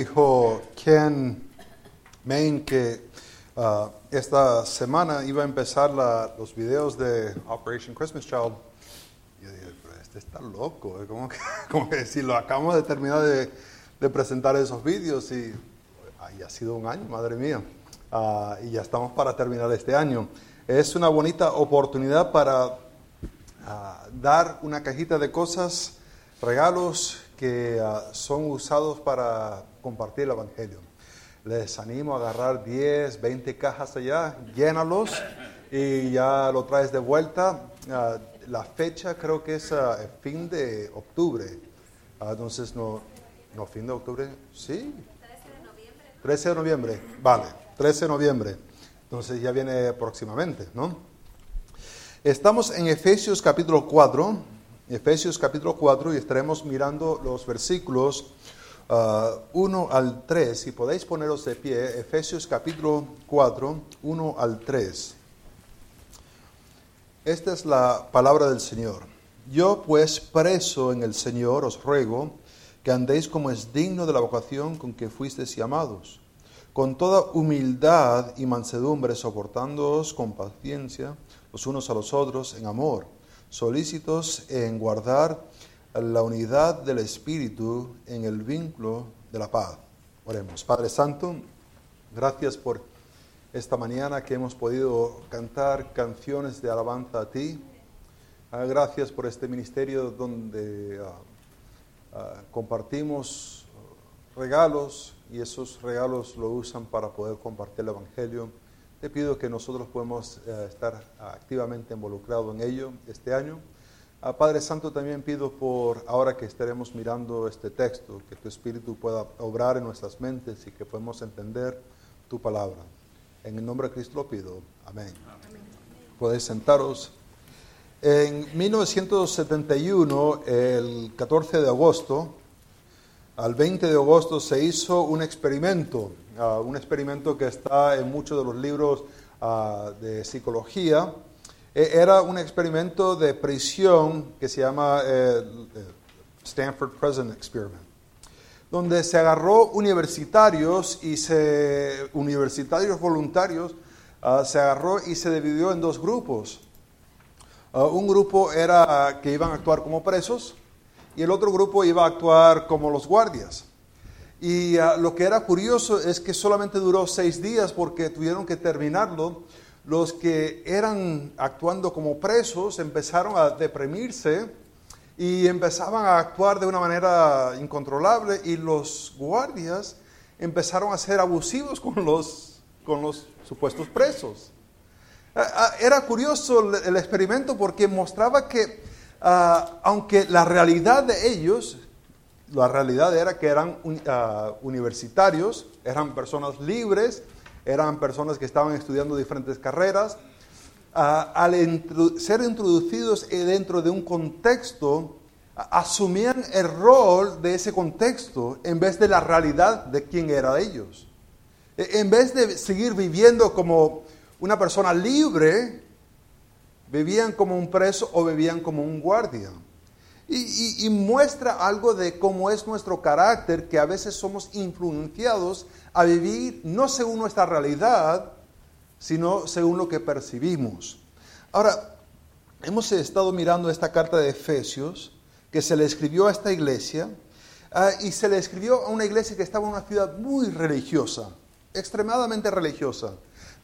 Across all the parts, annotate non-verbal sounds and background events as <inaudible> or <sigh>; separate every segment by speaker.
Speaker 1: dijo Ken Main que uh, esta semana iba a empezar la, los videos de Operation Christmas Child. Y yo dije, pero este está loco, ¿eh? como que, <laughs> como que si lo acabamos de terminar de, de presentar esos vídeos y ha sido un año, madre mía, uh, y ya estamos para terminar este año. Es una bonita oportunidad para uh, dar una cajita de cosas, regalos que son usados para compartir el Evangelio. Les animo a agarrar 10, 20 cajas allá, llénalos y ya lo traes de vuelta. Uh, la fecha creo que es uh, fin de octubre. Uh, entonces, no, no, fin de octubre, sí. 13 de noviembre. 13 de noviembre, vale, 13 de noviembre. Entonces ya viene próximamente, ¿no? Estamos en Efesios capítulo 4, Efesios capítulo 4 y estaremos mirando los versículos 1 uh, al 3, si podéis poneros de pie, Efesios capítulo 4, 1 al 3. Esta es la palabra del Señor. Yo pues preso en el Señor os ruego que andéis como es digno de la vocación con que fuisteis llamados, con toda humildad y mansedumbre, soportándoos con paciencia los unos a los otros en amor, solícitos en guardar la unidad del Espíritu en el vínculo de la paz. Oremos. Padre Santo, gracias por esta mañana que hemos podido cantar canciones de alabanza a ti. Ah, gracias por este ministerio donde ah, ah, compartimos regalos y esos regalos lo usan para poder compartir el Evangelio. Te pido que nosotros podamos eh, estar activamente involucrados en ello este año. A Padre Santo también pido por ahora que estaremos mirando este texto, que tu Espíritu pueda obrar en nuestras mentes y que podamos entender tu palabra. En el nombre de Cristo lo pido. Amén. Podéis sentaros. En 1971, el 14 de agosto, al 20 de agosto se hizo un experimento, uh, un experimento que está en muchos de los libros uh, de psicología, era un experimento de prisión que se llama eh, Stanford Prison Experiment, donde se agarró universitarios y se, universitarios voluntarios, uh, se agarró y se dividió en dos grupos. Uh, un grupo era que iban a actuar como presos y el otro grupo iba a actuar como los guardias. Y uh, lo que era curioso es que solamente duró seis días porque tuvieron que terminarlo los que eran actuando como presos empezaron a deprimirse y empezaban a actuar de una manera incontrolable y los guardias empezaron a ser abusivos con los, con los supuestos presos. Ah, ah, era curioso el experimento porque mostraba que uh, aunque la realidad de ellos, la realidad era que eran universitarios, eran personas libres, eran personas que estaban estudiando diferentes carreras. Ah, al ser introducidos dentro de un contexto, asumían el rol de ese contexto en vez de la realidad de quién era ellos. E, en vez de seguir viviendo como una persona libre, vivían como un preso o vivían como un guardia. Y, muestra algo de cómo es nuestro carácter, que a veces somos influenciados a vivir no según nuestra realidad, sino según lo que percibimos. Ahora, hemos estado mirando esta carta de Efesios que se le escribió a esta iglesia ah, y se le escribió a una iglesia que estaba en una ciudad muy religiosa, extremadamente religiosa.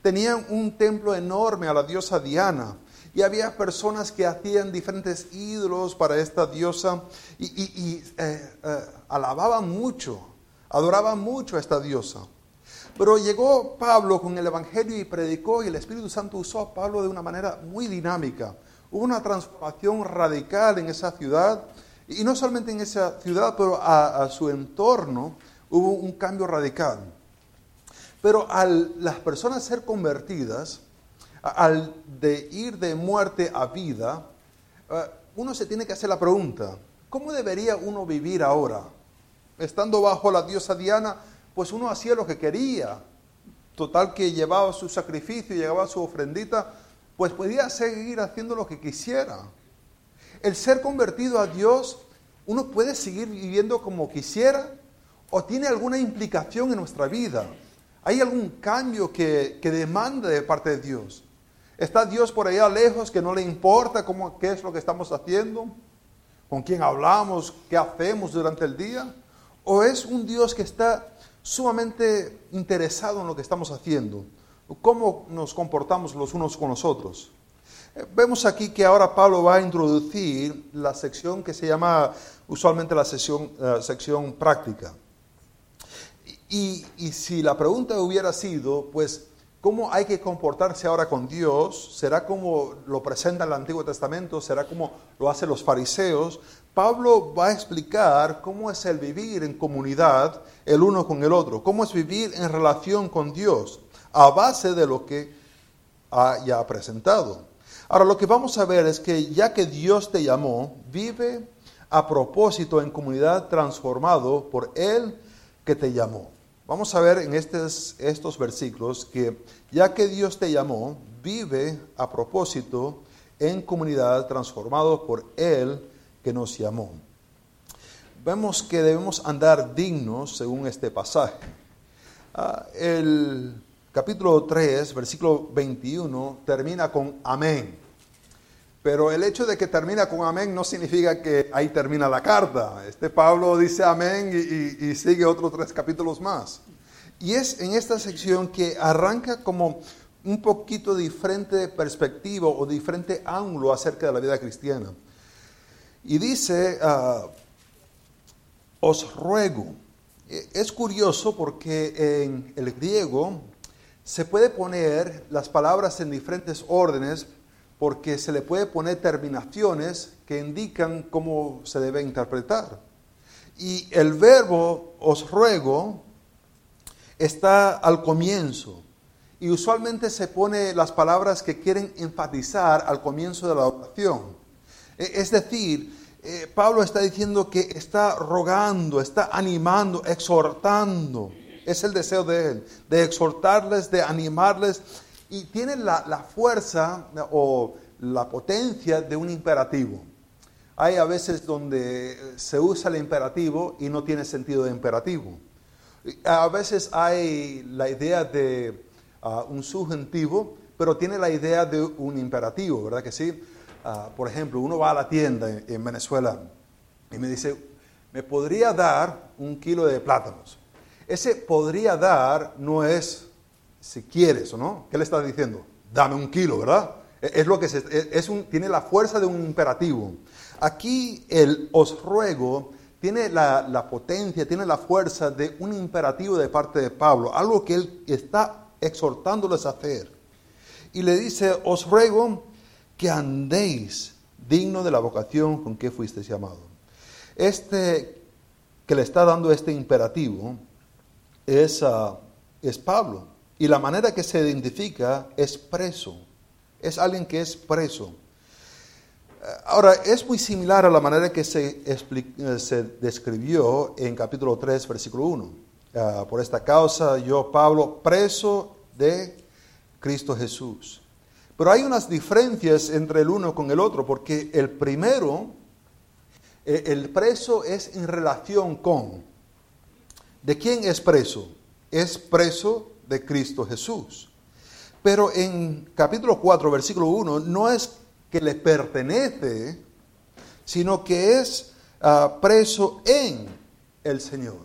Speaker 1: Tenían un templo enorme a la diosa Diana y había personas que hacían diferentes ídolos para esta diosa y, eh, eh, alababan mucho Adoraba mucho a esta diosa. Pero llegó Pablo con el Evangelio y predicó y el Espíritu Santo usó a Pablo de una manera muy dinámica. Hubo una transformación radical en esa ciudad y no solamente en esa ciudad, pero a, su entorno hubo un cambio radical. Pero al las personas ser convertidas, al de ir de muerte a vida, eh, uno se tiene que hacer la pregunta, ¿cómo debería uno vivir ahora? estando bajo la diosa Diana, pues uno hacía lo que quería. Total que llevaba su sacrificio, llevaba su ofrendita, pues podía seguir haciendo lo que quisiera. El ser convertido a Dios, uno puede seguir viviendo como quisiera o tiene alguna implicación en nuestra vida. ¿Hay algún cambio que, que demanda de parte de Dios? ¿Está Dios por allá lejos que no le importa cómo, qué es lo que estamos haciendo? ¿Con quién hablamos? ¿Qué hacemos durante el día? ¿O es un Dios que está sumamente interesado en lo que estamos haciendo? ¿Cómo nos comportamos los unos con los otros? Eh, vemos aquí que ahora Pablo va a introducir la sección que se llama usualmente la sección, sección práctica. Y, y si la pregunta hubiera sido, pues, ¿Cómo hay que comportarse ahora con Dios? ¿Será como lo presenta el Antiguo Testamento? ¿Será como lo hacen los fariseos? Pablo va a explicar cómo es el vivir en comunidad el uno con el otro, cómo es vivir en relación con Dios a base de lo que ha ya presentado. Ahora lo que vamos a ver es que ya que Dios te llamó, vive a propósito en comunidad transformado por Él que te llamó. Vamos a ver en estos, versículos que ya que Dios te llamó, vive a propósito en comunidad transformado por Él que nos llamó. Vemos que debemos andar dignos según este pasaje. Ah, el capítulo 3, versículo 21, termina con amén. Pero el hecho de que termina con amén no significa que ahí termina la carta. Este Pablo dice amén y, sigue otros tres capítulos más. Y es en esta sección que arranca como un poquito diferente perspectiva o diferente ángulo acerca de la vida cristiana. Y dice, ah, os ruego. E, es curioso porque en el griego se puede poner las palabras en diferentes órdenes porque se le puede poner terminaciones que indican cómo se debe interpretar. Y el verbo os ruego está al comienzo. Y usualmente se pone las palabras que quieren enfatizar al comienzo de la oración. E, es decir, eh, Pablo está diciendo que está rogando, está animando, exhortando. Es el deseo de él, de exhortarles, de animarles y tiene la, fuerza o la potencia de un imperativo. Hay a veces donde se usa el imperativo y no tiene sentido de imperativo. A veces hay la idea de ah, un subjuntivo, pero tiene la idea de un imperativo, ¿verdad que sí? Ah, por ejemplo, uno va a la tienda en Venezuela y me dice, ¿me podría dar un kilo de plátanos? Ese podría dar no es si quieres o no. ¿Qué le estás diciendo? Dame un kilo, ¿verdad? E, es lo que es un, tiene la fuerza de un imperativo. Aquí el os ruego tiene la, la, potencia, tiene la fuerza de un imperativo de parte de Pablo, algo que él está exhortándoles a hacer. Y le dice, os ruego que andéis digno de la vocación con que fuisteis llamado. Este que le está dando este imperativo es, ah, es Pablo. Y la manera que se identifica es preso. Es alguien que es preso. Ahora, es muy similar a la manera que se, eh, describió en capítulo 3, versículo 1. Ah, por esta causa, yo, Pablo, preso de Cristo Jesús. Pero hay unas diferencias entre el uno con el otro, porque el primero, eh, el preso es en relación con. ¿De quién es preso? Es preso de Cristo Jesús. Pero en capítulo 4, versículo 1, no es que le pertenece, sino que es ah, preso en el Señor.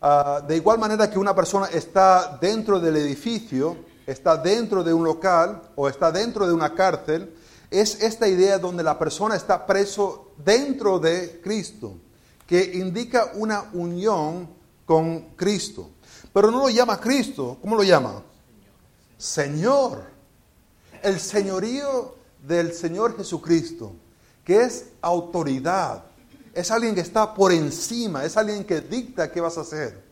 Speaker 1: Ah, de igual manera que una persona está dentro del edificio, está dentro de un local o está dentro de una cárcel, es esta idea donde la persona está preso dentro de Cristo, que indica una unión con Cristo. Pero no lo llama Cristo, ¿cómo lo llama? Señor. El señorío del Señor Jesucristo, que es autoridad, es alguien que está por encima, es alguien que dicta qué vas a hacer.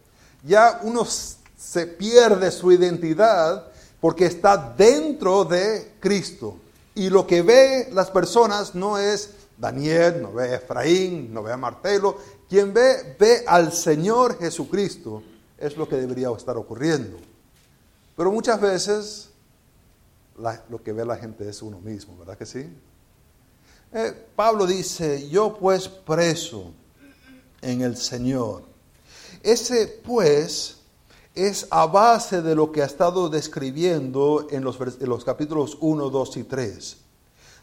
Speaker 1: Ya uno se pierde su identidad porque está dentro de Cristo. Y lo que ve las personas no es Daniel, no ve Efraín, no ve a Martelo. Quien ve, ve al Señor Jesucristo es lo que debería estar ocurriendo. Pero muchas veces lo que ve la gente es uno mismo, ¿verdad que sí? Eh, Pablo dice, yo pues preso en el Señor. Ese pues es a base de lo que ha estado describiendo en los, en los capítulos 1, 2 y 3,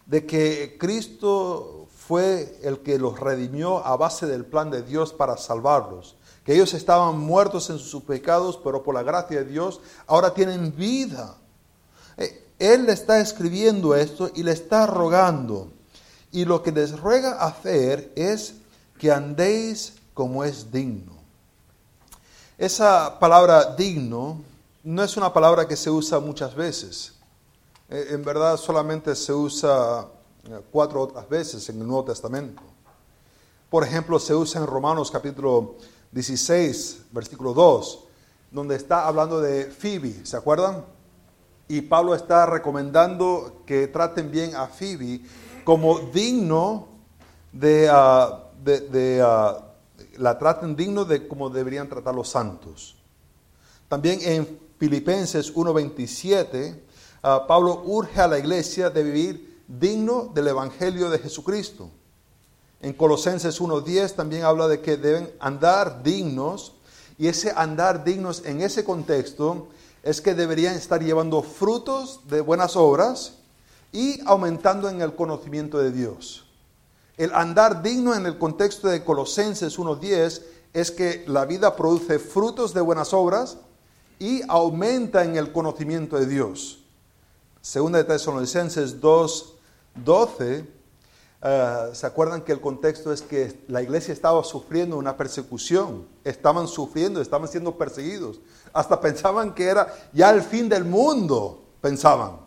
Speaker 1: de que Cristo fue el que los redimió a base del plan de Dios para salvarlos, que ellos estaban muertos en sus pecados, pero por la gracia de Dios ahora tienen vida. Eh, Él le está escribiendo esto y le está rogando. Y lo que les ruega hacer es que andéis como es digno. Esa palabra digno no es una palabra que se usa muchas veces. Eh, en verdad solamente se usa eh, cuatro otras veces en el Nuevo Testamento. Por ejemplo, se usa en Romanos capítulo 16, versículo 2, donde está hablando de Phoebe, ¿se acuerdan? Y Pablo está recomendando que traten bien a Phoebe como digno de, ah, ah, la traten digno de como deberían tratar los santos. También en Filipenses 1.27, ah, Pablo urge a la iglesia de vivir digno del Evangelio de Jesucristo. En Colosenses 1.10 también habla de que deben andar dignos y ese andar dignos en ese contexto es que deberían estar llevando frutos de buenas obras y aumentando en el conocimiento de Dios. El andar digno en el contexto de Colosenses 1.10 es que la vida produce frutos de buenas obras y aumenta en el conocimiento de Dios. Segunda de Tesalonicenses 2.12, eh, ¿se acuerdan que el contexto es que la iglesia estaba sufriendo una persecución? Estaban sufriendo, estaban siendo perseguidos. Hasta pensaban que era ya el fin del mundo, pensaban.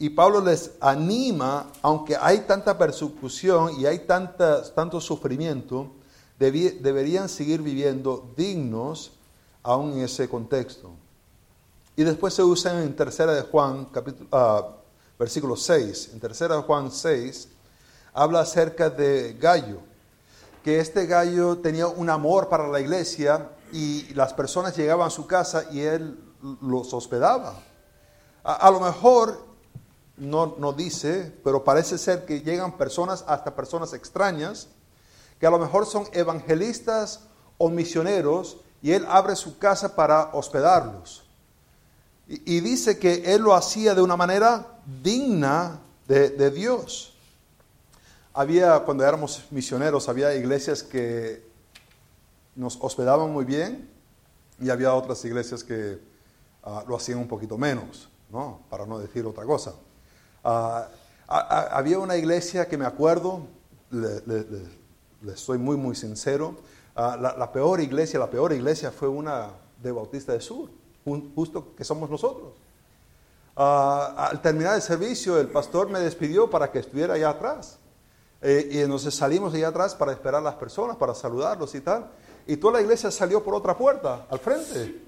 Speaker 1: Y Pablo les anima, aunque hay tanta persecución y hay tanto sufrimiento, deberían seguir viviendo dignos aún en ese contexto. Y después se usa en tercera de Juan, capítulo, uh, versículo 6. En tercera de Juan 6 habla acerca de Gallo, que este Gallo tenía un amor para la iglesia y las personas llegaban a su casa y él los hospedaba. a lo mejor no, dice, pero parece ser que llegan personas, hasta personas extrañas, que a lo mejor son evangelistas o misioneros, y él abre su casa para hospedarlos. Y, dice que él lo hacía de una manera digna de, de Dios. Había, cuando éramos misioneros, había iglesias que nos hospedaban muy bien y había otras iglesias que ah, lo hacían un poquito menos, ¿no? para no decir otra cosa. Ah, había una iglesia que me acuerdo, le, estoy muy, muy sincero, ah, la, peor iglesia, la peor iglesia fue una de Bautista de Sur, justo que somos nosotros. Al terminar el servicio, el pastor me despidió para que estuviera allá atrás. Eh, y entonces salimos allá atrás para esperar a las personas, para saludarlos y tal. Y toda la iglesia salió por otra puerta, al frente.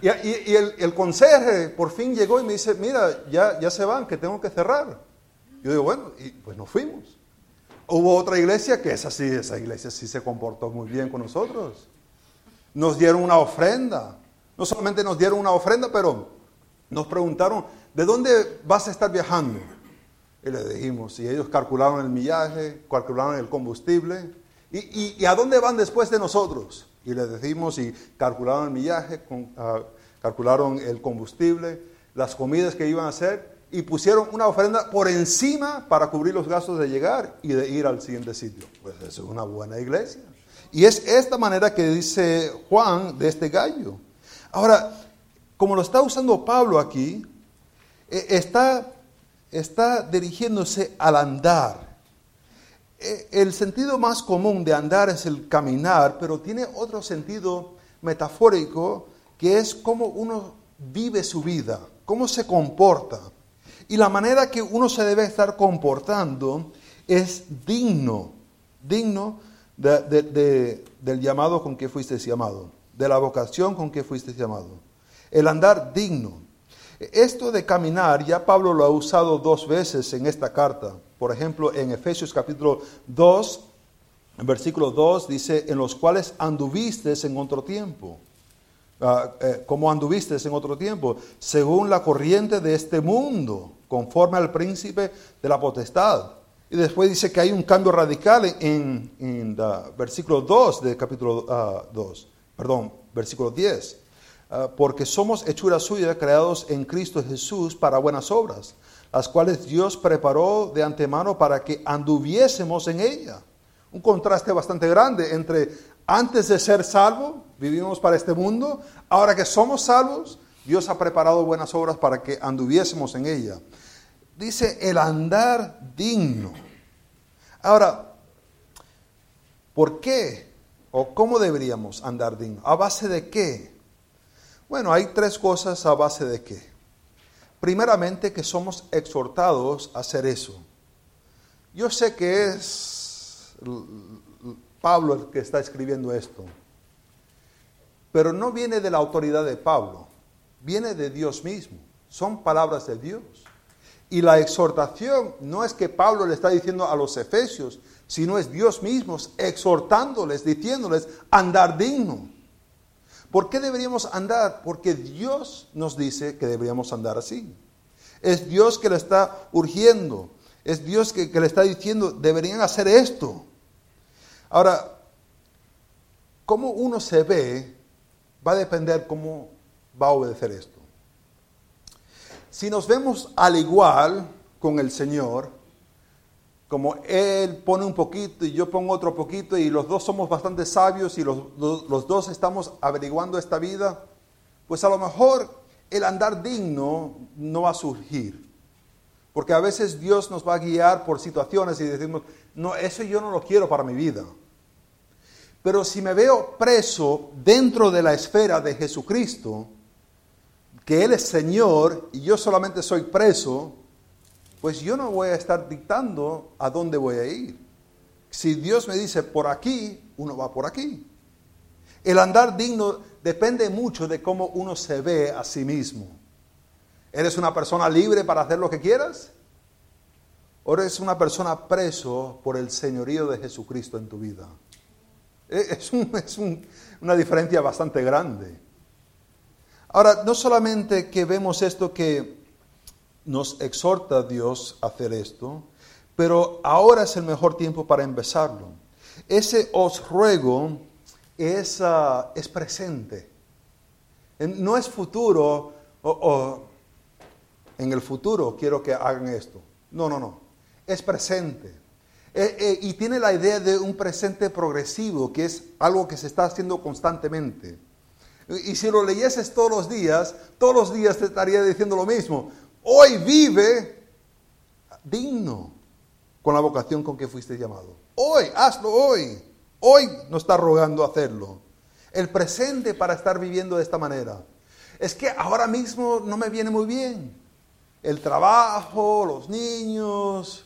Speaker 1: Y, el, el, conserje por fin llegó y me dice, mira, ya, ya se van, que tengo que cerrar. Yo digo, bueno, y pues nos fuimos. Hubo otra iglesia que es así, esa iglesia sí se comportó muy bien con nosotros. Nos dieron una ofrenda. No solamente nos dieron una ofrenda, pero nos preguntaron, ¿de dónde vas a estar viajando? Y le dijimos, y ellos calcularon el millaje, calcularon el combustible. ¿Y, y a dónde van después de nosotros? y les decimos y calcularon el millaje, ah, calcularon el combustible, las comidas que iban a hacer y pusieron una ofrenda por encima para cubrir los gastos de llegar y de ir al siguiente sitio. Pues eso es una buena iglesia. Y es esta manera que dice Juan de este gallo. Ahora, como lo está usando Pablo aquí, eh, está, está dirigiéndose al andar. Eh, el sentido más común de andar es el caminar, pero tiene otro sentido metafórico que es cómo uno vive su vida, cómo se comporta. Y la manera que uno se debe estar comportando es digno, digno del llamado con que fuiste llamado, de la vocación con que fuiste llamado. El andar digno. Esto de caminar, ya Pablo lo ha usado dos veces en esta carta. Por ejemplo, en Efesios capítulo 2, versículo 2 dice, en los cuales anduviste en otro tiempo. Ah, eh, ¿Cómo anduviste en otro tiempo? Según la corriente de este mundo, conforme al príncipe de la potestad, Y después dice que hay un cambio radical en, en versículo 2 del capítulo 2, perdón, versículo 10. Ah, porque somos hechura suya, creados en Cristo Jesús para buenas obras, las cuales Dios preparó de antemano para que anduviésemos en ella. Un contraste bastante grande entre antes de ser salvo, vivimos para este mundo, ahora que somos salvos, Dios ha preparado buenas obras para que anduviésemos en ella. Dice el andar digno. Ahora, ¿por qué o cómo deberíamos andar digno? ¿A base de qué? Bueno, hay tres cosas a base de qué. Primeramente que somos exhortados a hacer eso. Yo sé que es Pablo el que está escribiendo esto, pero no viene de la autoridad de Pablo, viene de Dios mismo. Son palabras de Dios. Y la exhortación no es que Pablo le está diciendo a los efesios, sino es Dios mismo exhortándoles, diciéndoles andar digno. ¿Por qué deberíamos andar? Porque Dios nos dice que deberíamos andar así. Es Dios que le está urgiendo. Es Dios que, le está diciendo, deberían hacer esto. Ahora, cómo uno se ve va a depender cómo va a obedecer esto. Si nos vemos al igual con el Señor, como Él pone un poquito y yo pongo otro poquito y los dos somos bastante sabios y los, dos estamos averiguando esta vida, pues a lo mejor el andar digno no va a surgir. Porque a veces Dios nos va a guiar por situaciones y decimos, no, eso yo no lo quiero para mi vida. Pero si me veo preso dentro de la esfera de Jesucristo, que Él es Señor y yo solamente soy preso, pues yo no voy a estar dictando a dónde voy a ir. Si Dios me dice por aquí, uno va por aquí. El andar digno depende mucho de cómo uno se ve a sí mismo. ¿Eres una persona libre para hacer lo que quieras? ¿O eres una persona preso por el señorío de Jesucristo en tu vida? Es, <laughs> es una diferencia bastante grande. Ahora, no solamente que vemos esto que nos exhorta Dios a hacer esto, pero ahora es el mejor tiempo para empezarlo. Ese os ruego es, ah, es presente. No es futuro o, en el futuro quiero que hagan esto. No, no, no. Es presente. Eh, eh, y tiene la idea de un presente progresivo, que es algo que se está haciendo constantemente. Y si lo leyeses todos los días, todos los días te estaría diciendo lo mismo hoy vive digno con la vocación con que fuiste llamado. Hoy, hazlo hoy. Hoy no está rogando hacerlo. El presente para estar viviendo de esta manera. Es que ahora mismo no me viene muy bien. El trabajo, los niños.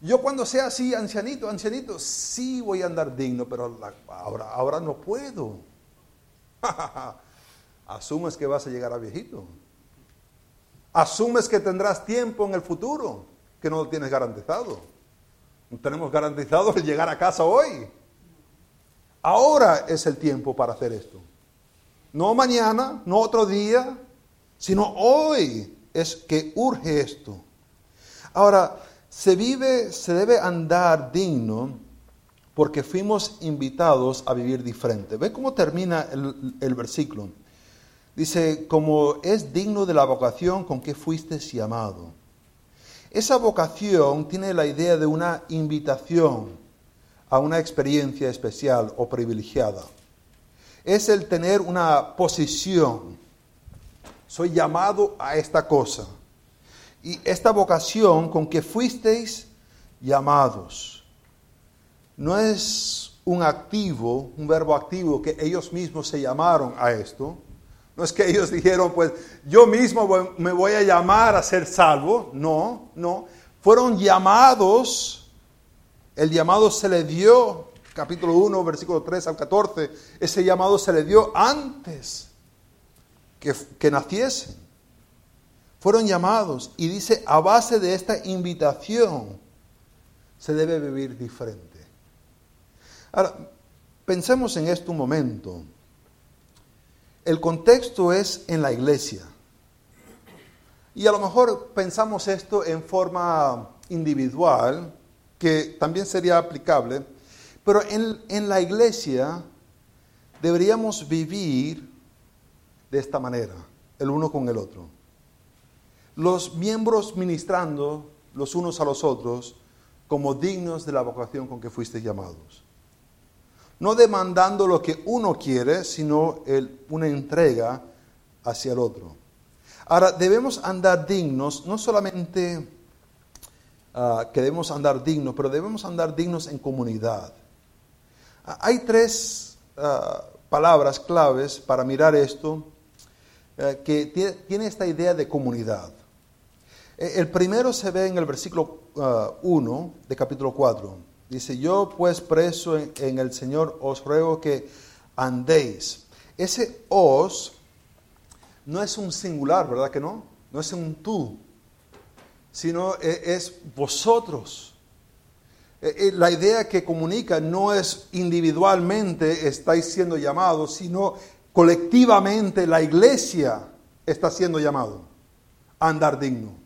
Speaker 1: Yo cuando sea así, ancianito, ancianito, sí voy a andar digno, pero ahora, ahora no puedo. <laughs> Asumes que vas a llegar a viejito. Asumes que tendrás tiempo en el futuro, que no lo tienes garantizado. No tenemos garantizado el llegar a casa hoy. Ahora es el tiempo para hacer esto. No mañana, no otro día, sino hoy es que urge esto. Ahora, se vive, se debe andar digno porque fuimos invitados a vivir diferente. ¿Ve cómo termina el, el versículo? Dice, como es digno de la vocación con que fuiste llamado. Esa vocación tiene la idea de una invitación a una experiencia especial o privilegiada. Es el tener una posición. Soy llamado a esta cosa. Y esta vocación con que fuisteis llamados. No es un activo, un verbo activo, que ellos mismos se llamaron a esto, no es que ellos dijeron, pues yo mismo me voy a llamar a ser salvo. No, no. Fueron llamados, el llamado se le dio, capítulo 1, versículo 3 al 14, ese llamado se le dio antes que, que naciesen. Fueron llamados y dice, a base de esta invitación se debe vivir diferente. Ahora, pensemos en esto un momento. El contexto es en la iglesia. Y a lo mejor pensamos esto en forma individual que también sería aplicable, pero en, en la iglesia deberíamos vivir de esta manera, el uno con el otro. Los miembros ministrando los unos a los otros como dignos de la vocación con que fuiste llamados. No demandando lo que uno quiere, sino una entrega hacia el otro. Ahora, debemos andar dignos, no solamente uh, que debemos andar dignos, pero debemos andar dignos en comunidad. hay tres ah, palabras claves para mirar esto eh, que tiene, esta idea de comunidad. Eh, el primero se ve en el versículo 1 ah, de capítulo 4. Dice, yo pues preso en, el Señor os ruego que andéis. Ese os no es un singular, ¿verdad que no? No es un tú, sino eh, es vosotros. La idea que comunica no es individualmente estáis siendo llamados, sino colectivamente la iglesia está siendo llamado a andar digno.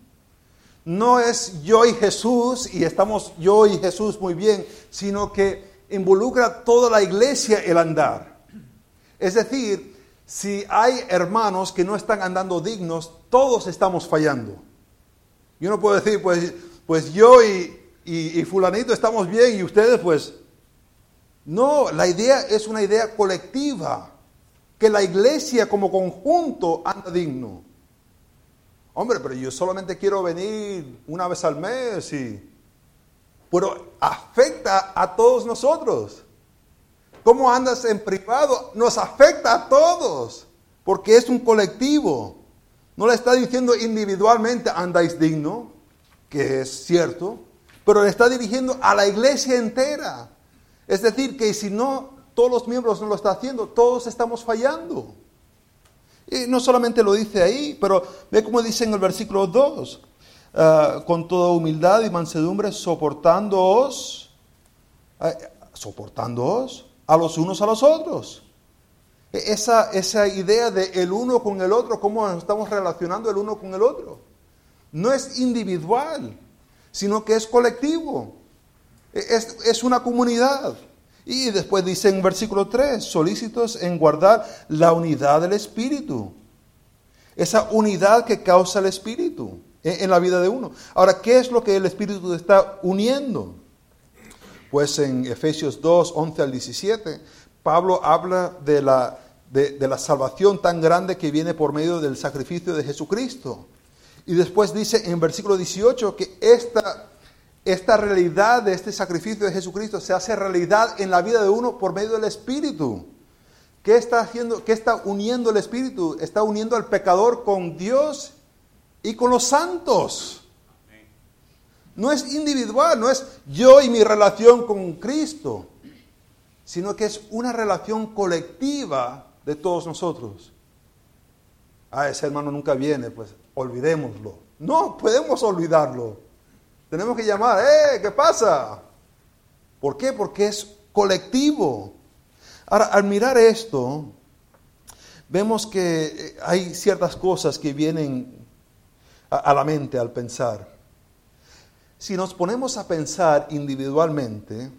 Speaker 1: No es yo y Jesús y estamos yo y Jesús muy bien, sino que involucra toda la iglesia el andar. Es decir, si hay hermanos que no están andando dignos, todos estamos fallando. Yo no puedo decir, pues, pues yo y, y fulanito estamos bien y ustedes pues... No, la idea es una idea colectiva que la iglesia como conjunto anda digno. Hombre, pero yo solamente quiero venir una vez al mes y... Pero afecta a todos nosotros. ¿Cómo andas en privado? Nos afecta a todos, porque es un colectivo. No le está diciendo individualmente andáis digno, que es cierto, pero le está dirigiendo a la iglesia entera. Es decir, que si no todos los miembros no lo están haciendo, todos estamos fallando. Y no solamente lo dice ahí, pero ve como dice en el versículo 2, ah, con toda humildad y mansedumbre, soportándoos, uh, a los unos a los otros. E, esa, esa idea de el uno con el otro, cómo nos estamos relacionando el uno con el otro. No es individual, sino que es colectivo. E, es, es una comunidad. Y después dice en versículo 3, solícitos en guardar la unidad del Espíritu. Esa unidad que causa el Espíritu en la vida de uno. Ahora, ¿qué es lo que el Espíritu está uniendo? Pues en Efesios 2, 11 al 17, Pablo habla de la, de, de la salvación tan grande que viene por medio del sacrificio de Jesucristo. Y después dice en versículo 18 que esta esta realidad de este sacrificio de Jesucristo se hace realidad en la vida de uno por medio del Espíritu. ¿Qué está haciendo? ¿Qué está uniendo el Espíritu? Está uniendo al pecador con Dios y con los santos. No es individual, no es yo y mi relación con Cristo, sino que es una relación colectiva de todos nosotros. Ah, ese hermano nunca viene, pues olvidémoslo. No, podemos olvidarlo. Tenemos que llamar, ¡eh! ¿Qué pasa? ¿Por qué? Porque es colectivo. Ahora, al mirar esto, vemos que eh, hay ciertas cosas que vienen a, la mente al pensar. Si nos ponemos a pensar individualmente, eh,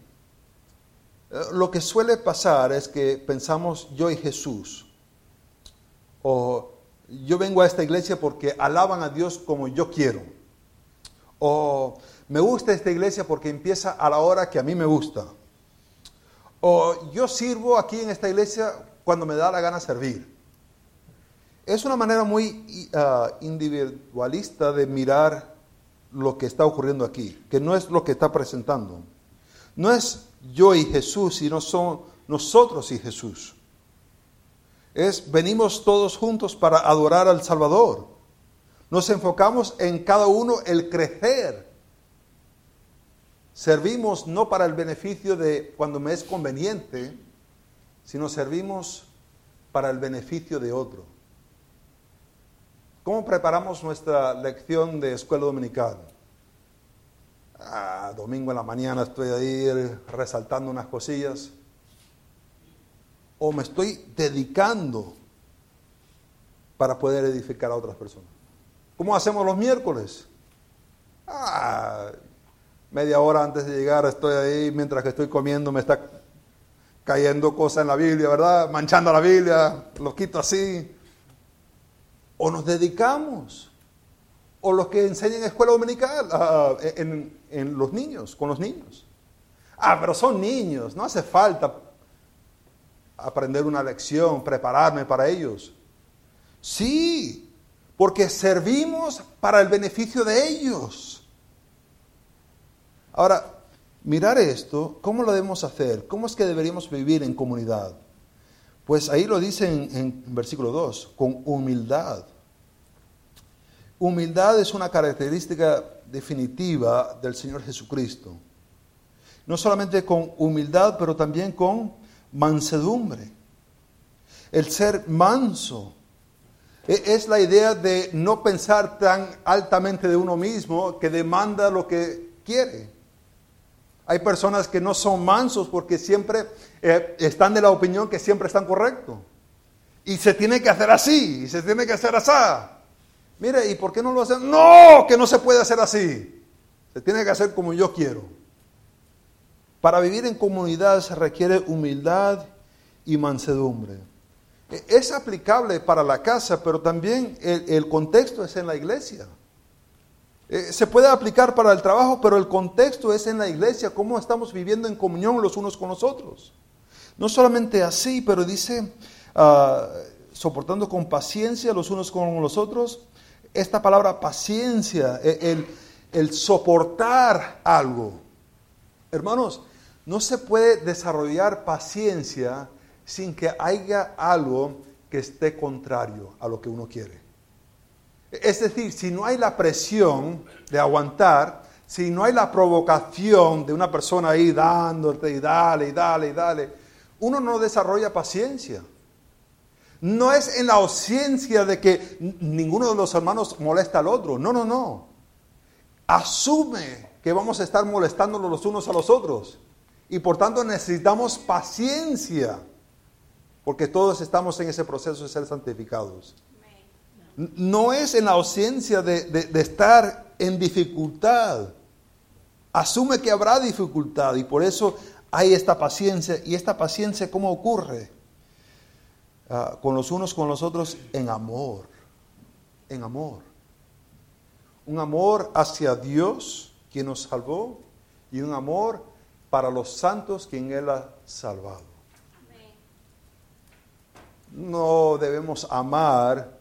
Speaker 1: lo que suele pasar es que pensamos yo y Jesús. O yo vengo a esta iglesia porque alaban a Dios como yo quiero. O me gusta esta iglesia porque empieza a la hora que a mí me gusta. O yo sirvo aquí en esta iglesia cuando me da la gana servir. Es una manera muy ah, individualista de mirar lo que está ocurriendo aquí, que no es lo que está presentando. No es yo y Jesús, sino son nosotros y Jesús. Es venimos todos juntos para adorar al Salvador. Nos enfocamos en cada uno el crecer. Servimos no para el beneficio de cuando me es conveniente, sino servimos para el beneficio de otro. ¿Cómo preparamos nuestra lección de escuela dominical? Ah, domingo en la mañana estoy ahí resaltando unas cosillas. O me estoy dedicando para poder edificar a otras personas. ¿Cómo hacemos los miércoles? Ah, media hora antes de llegar estoy ahí, mientras que estoy comiendo me está cayendo cosas en la Biblia, ¿verdad? Manchando la Biblia, lo quito así. O nos dedicamos, o los que enseñan escuela dominical, ah, en, en los niños, con los niños. Ah, pero son niños, no hace falta aprender una lección, prepararme para ellos. Sí, porque servimos para el beneficio de ellos. Ahora, mirar esto, ¿cómo lo debemos hacer? ¿Cómo es que deberíamos vivir en comunidad? Pues ahí lo dice en, en versículo 2, con humildad. Humildad es una característica definitiva del Señor Jesucristo. No solamente con humildad, pero también con mansedumbre. El ser manso es la idea de no pensar tan altamente de uno mismo que demanda lo que quiere. Hay personas que no son mansos porque siempre eh, están de la opinión que siempre están correctos. Y se tiene que hacer así, y se tiene que hacer así. Mire, ¿y por qué no lo hacen? No, que no se puede hacer así. Se tiene que hacer como yo quiero. Para vivir en comunidad se requiere humildad y mansedumbre. Es aplicable para la casa, pero también el, contexto es en la iglesia. E, se puede aplicar para el trabajo, pero el contexto es en la iglesia, cómo estamos viviendo en comunión los unos con los otros. No solamente así, pero dice, ah, soportando con paciencia los unos con los otros. Esta palabra paciencia, e, el soportar algo. Hermanos, no se puede desarrollar paciencia sin que haya algo que esté contrario a lo que uno quiere. Es decir, si no hay la presión de aguantar, si no hay la provocación de una persona ahí dándote y dale y dale y dale, uno no desarrolla paciencia. No es en la ausencia de que ninguno de los hermanos molesta al otro. No, no, no. Asume que vamos a estar molestándonos los unos a los otros. Y por tanto necesitamos paciencia, porque todos estamos en ese proceso de ser santificados. No es en la ausencia de, estar en dificultad. Asume que habrá dificultad y por eso hay esta paciencia. ¿Y esta paciencia cómo ocurre? Ah, con los unos con los otros en amor. En amor. Un amor hacia Dios, quien nos salvó, y un amor para los santos quien Él ha salvado. No debemos amar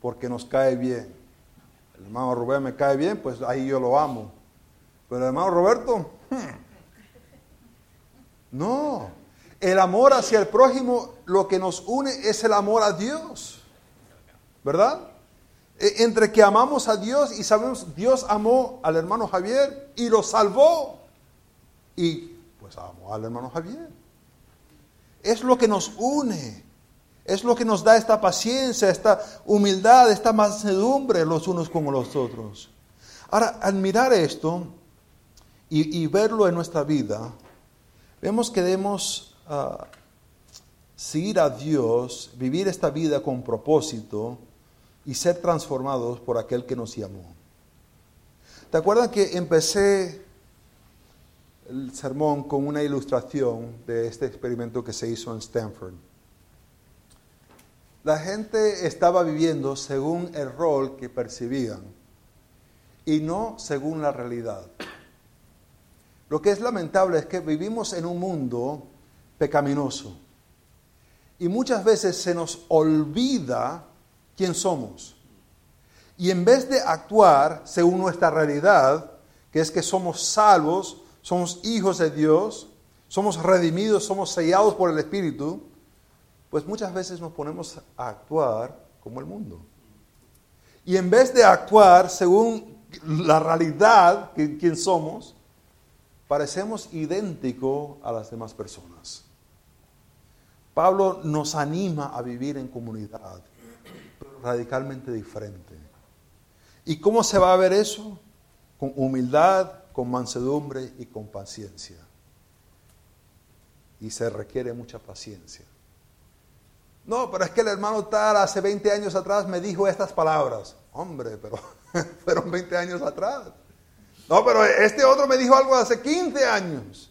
Speaker 1: porque nos cae bien. El hermano Rubén me cae bien, pues ahí yo lo amo. Pero el hermano Roberto, hmm. no. El amor hacia el prójimo, lo que nos une es el amor a Dios. ¿Verdad? E, entre que amamos a Dios y sabemos, Dios amó al hermano Javier y lo salvó. Y pues amo al hermano Javier. Es lo que nos une. Es lo que nos da esta paciencia, esta humildad, esta mansedumbre los unos como los otros. Ahora, al mirar esto y, verlo en nuestra vida, vemos que debemos ah, seguir a Dios, vivir esta vida con propósito y ser transformados por aquel que nos llamó. ¿Te acuerdas que empecé el sermón con una ilustración de este experimento que se hizo en Stanford. La gente estaba viviendo según el rol que percibían y no según la realidad. Lo que es lamentable es que vivimos en un mundo pecaminoso y muchas veces se nos olvida quién somos. Y en vez de actuar según nuestra realidad, que es que somos salvos somos hijos de Dios, somos redimidos, somos sellados por el Espíritu, pues muchas veces nos ponemos a actuar como el mundo. Y en vez de actuar según la realidad, que, quién somos, parecemos idénticos a las demás personas. Pablo nos anima a vivir en comunidad, radicalmente diferente. ¿Y cómo se va a ver eso? Con humildad, con mansedumbre y con paciencia. Y se requiere mucha paciencia. No, pero es que el hermano tal hace 20 años atrás me dijo estas palabras. Hombre, pero <laughs> fueron 20 años atrás. No, pero este otro me dijo algo hace 15 años.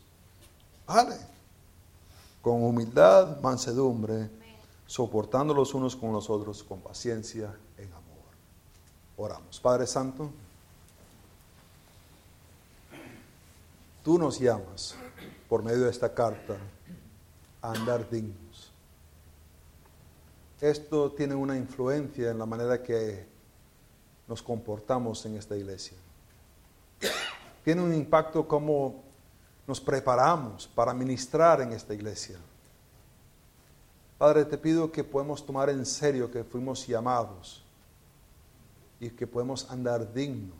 Speaker 1: Vale. Con humildad, mansedumbre, soportando los unos con los otros, con paciencia, en amor. Oramos. Padre Santo, tú nos llamas por medio de esta carta a andar dignos. Esto tiene una influencia en la manera que nos comportamos en esta iglesia. Tiene un impacto como nos preparamos para ministrar en esta iglesia. Padre, te pido que podamos tomar en serio que fuimos llamados y que podemos andar digno,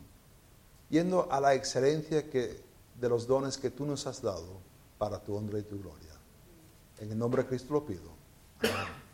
Speaker 1: yendo a la excelencia que, de los dones que tú nos has dado para tu honra y tu gloria. En el nombre de Cristo lo pido. Amén.